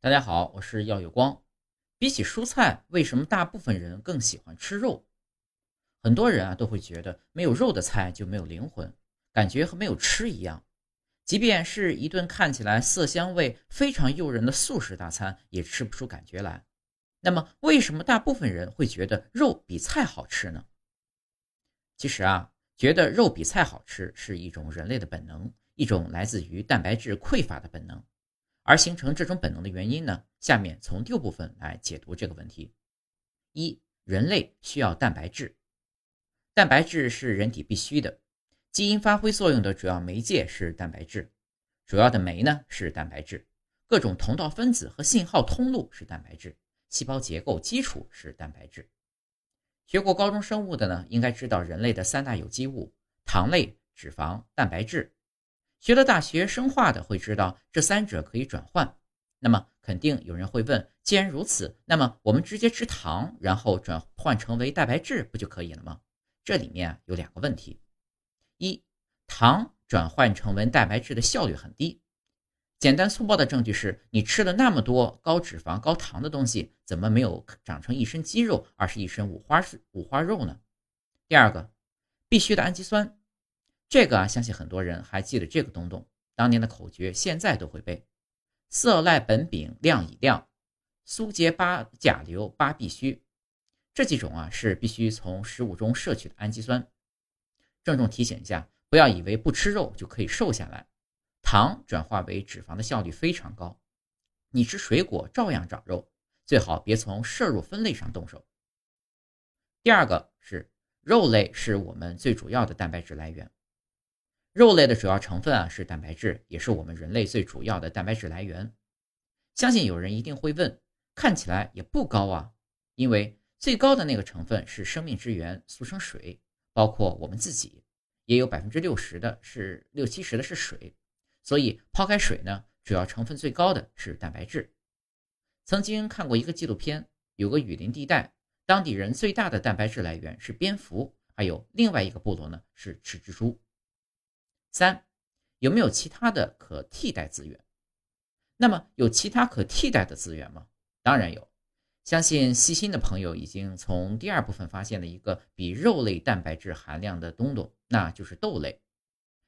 大家好，我是耀有光。比起蔬菜，为什么大部分人更喜欢吃肉？很多人啊都会觉得没有肉的菜就没有灵魂，感觉和没有吃一样。即便是一顿看起来色香味非常诱人的素食大餐，也吃不出感觉来。那么，为什么大部分人会觉得肉比菜好吃呢？其实啊，觉得肉比菜好吃是一种人类的本能，一种来自于蛋白质匮乏的本能。而形成这种本能的原因呢？下面从六部分来解读这个问题。一、人类需要蛋白质，蛋白质是人体必需的。基因发挥作用的主要媒介是蛋白质，主要的酶呢是蛋白质，各种通道分子和信号通路是蛋白质，细胞结构基础是蛋白质。学过高中生物的呢，应该知道人类的三大有机物：糖类、脂肪、蛋白质。学了大学生化的会知道，这三者可以转换。那么，肯定有人会问：既然如此，那么我们直接吃糖，然后转换成为蛋白质，不就可以了吗？这里面有两个问题：一，糖转换成为蛋白质的效率很低。简单粗暴的证据是，你吃了那么多高脂肪、高糖的东西，怎么没有长成一身肌肉，而是一身五花五花肉呢？第二个，必须的氨基酸。这个啊，相信很多人还记得这个东东，当年的口诀，现在都会背：色赖苯丙量乙量，苏结八甲硫八必须。这几种啊，是必须从食物中摄取的氨基酸。郑重提醒一下，不要以为不吃肉就可以瘦下来，糖转化为脂肪的效率非常高，你吃水果照样长肉，最好别从摄入分类上动手。第二个是肉类是我们最主要的蛋白质来源。肉类的主要成分啊是蛋白质，也是我们人类最主要的蛋白质来源。相信有人一定会问，看起来也不高啊，因为最高的那个成分是生命之源，俗称水，包括我们自己，也有百分之六十的是六七十的是水，所以抛开水呢，主要成分最高的是蛋白质。曾经看过一个纪录片，有个雨林地带，当地人最大的蛋白质来源是蝙蝠，还有另外一个部落呢是吃蜘蛛。三，有没有其他的可替代资源？那么有其他可替代的资源吗？当然有，相信细心的朋友已经从第二部分发现了一个比肉类蛋白质含量的东东，那就是豆类。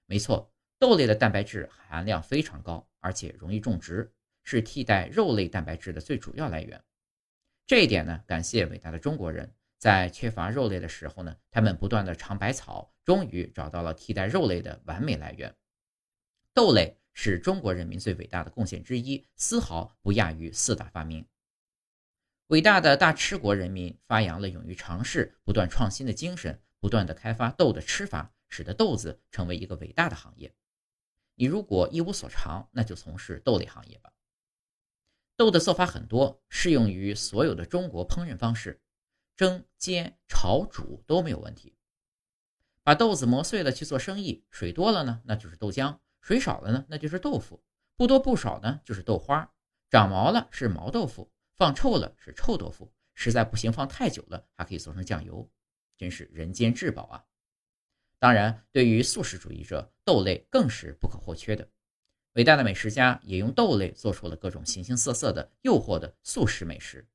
没错，豆类的蛋白质含量非常高，而且容易种植，是替代肉类蛋白质的最主要来源。这一点呢，感谢伟大的中国人。在缺乏肉类的时候呢，他们不断的尝百草，终于找到了替代肉类的完美来源。豆类是中国人民最伟大的贡献之一，丝毫不亚于四大发明。伟大的大吃国人民发扬了勇于尝试、不断创新的精神，不断的开发豆的吃法，使得豆子成为一个伟大的行业。你如果一无所长，那就从事豆类行业吧。豆的做法很多，适用于所有的中国烹饪方式。蒸、煎、炒、煮都没有问题。把豆子磨碎了去做生意，水多了呢，那就是豆浆；水少了呢，那就是豆腐；不多不少呢，就是豆花。长毛了是毛豆腐，放臭了是臭豆腐，实在不行放太久了还可以做成酱油，真是人间至宝啊！当然，对于素食主义者，豆类更是不可或缺的。伟大的美食家也用豆类做出了各种形形色色的诱惑的素食美食。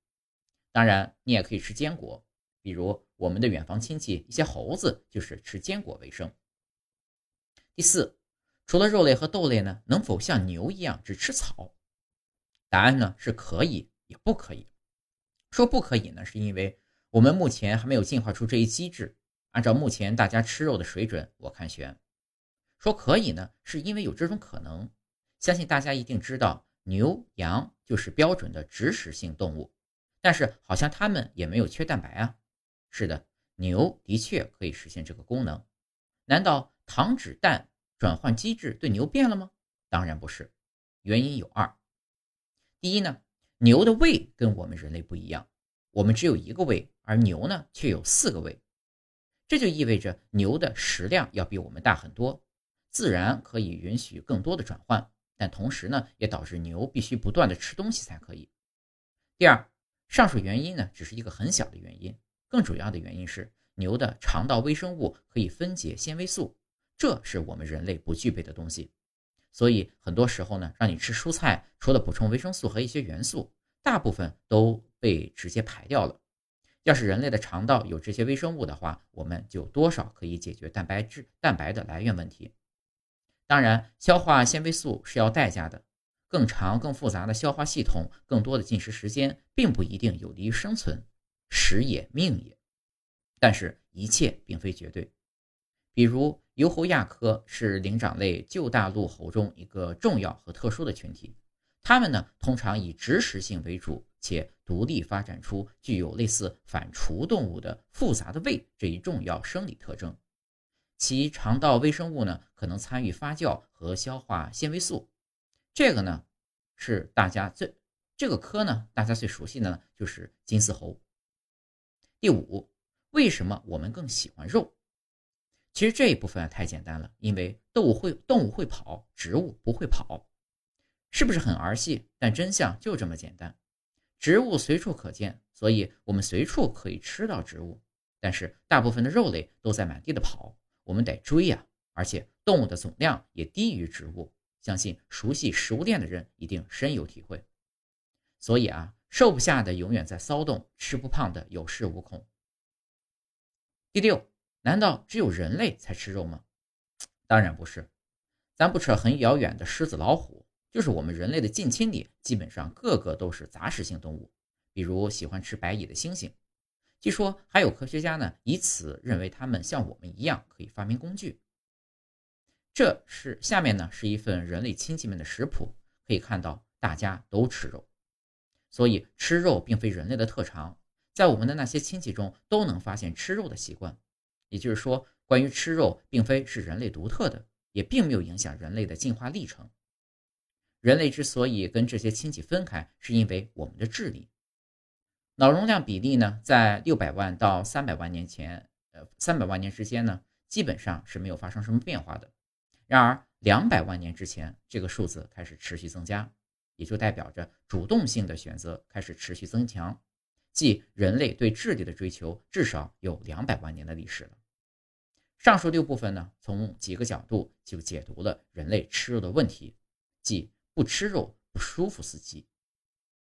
当然，你也可以吃坚果，比如我们的远房亲戚一些猴子就是吃坚果为生。第四，除了肉类和豆类呢，能否像牛一样只吃草？答案呢是可以，也不可以。说不可以呢，是因为我们目前还没有进化出这一机制。按照目前大家吃肉的水准，我看悬。说可以呢，是因为有这种可能。相信大家一定知道，牛羊就是标准的植食性动物。但是好像它们也没有缺蛋白啊。是的，牛的确可以实现这个功能。难道糖脂蛋转换机制对牛变了吗？当然不是，原因有二。第一呢，牛的胃跟我们人类不一样，我们只有一个胃，而牛呢却有四个胃。这就意味着牛的食量要比我们大很多，自然可以允许更多的转换，但同时呢，也导致牛必须不断的吃东西才可以。第二。上述原因呢，只是一个很小的原因，更主要的原因是牛的肠道微生物可以分解纤维素，这是我们人类不具备的东西。所以很多时候呢，让你吃蔬菜，除了补充维生素和一些元素，大部分都被直接排掉了。要是人类的肠道有这些微生物的话，我们就多少可以解决蛋白质、蛋白的来源问题。当然，消化纤维素是要代价的，更长、更复杂的消化系统，更多的进食时间，并不一定有利于生存。食也，命也。但是，一切并非绝对。比如，疣猴亚科是灵长类旧大陆猴中一个重要和特殊的群体，它们呢，通常以植食性为主。且独立发展出具有类似反刍动物的复杂的胃这一重要生理特征，其肠道微生物呢可能参与发酵和消化纤维素。这个呢是大家最这个科呢大家最熟悉的呢就是金丝猴。第五，为什么我们更喜欢肉？其实这一部分太简单了，因为动物会动物会跑，植物不会跑，是不是很儿戏？但真相就这么简单。植物随处可见，所以我们随处可以吃到植物。但是大部分的肉类都在满地的跑，我们得追呀。而且动物的总量也低于植物，相信熟悉食物链的人一定深有体会。所以啊，瘦不下的永远在骚动，吃不胖的有恃无恐。第六，难道只有人类才吃肉吗？当然不是，咱不扯很遥远的狮子、老虎。就是我们人类的近亲里，基本上个个都是杂食性动物，比如喜欢吃白蚁的猩猩。据说还有科学家呢，以此认为他们像我们一样可以发明工具。这是下面呢是一份人类亲戚们的食谱，可以看到大家都吃肉，所以吃肉并非人类的特长，在我们的那些亲戚中都能发现吃肉的习惯。也就是说，关于吃肉，并非是人类独特的，也并没有影响人类的进化历程。人类之所以跟这些亲戚分开，是因为我们的智力、脑容量比例呢，在六百万到三百万年前，呃，三百万年之间呢，基本上是没有发生什么变化的。然而，两百万年之前，这个数字开始持续增加，也就代表着主动性的选择开始持续增强，即人类对智力的追求至少有两百万年的历史了。上述六部分呢，从几个角度就解读了人类吃肉的问题，即。不吃肉不舒服，司机。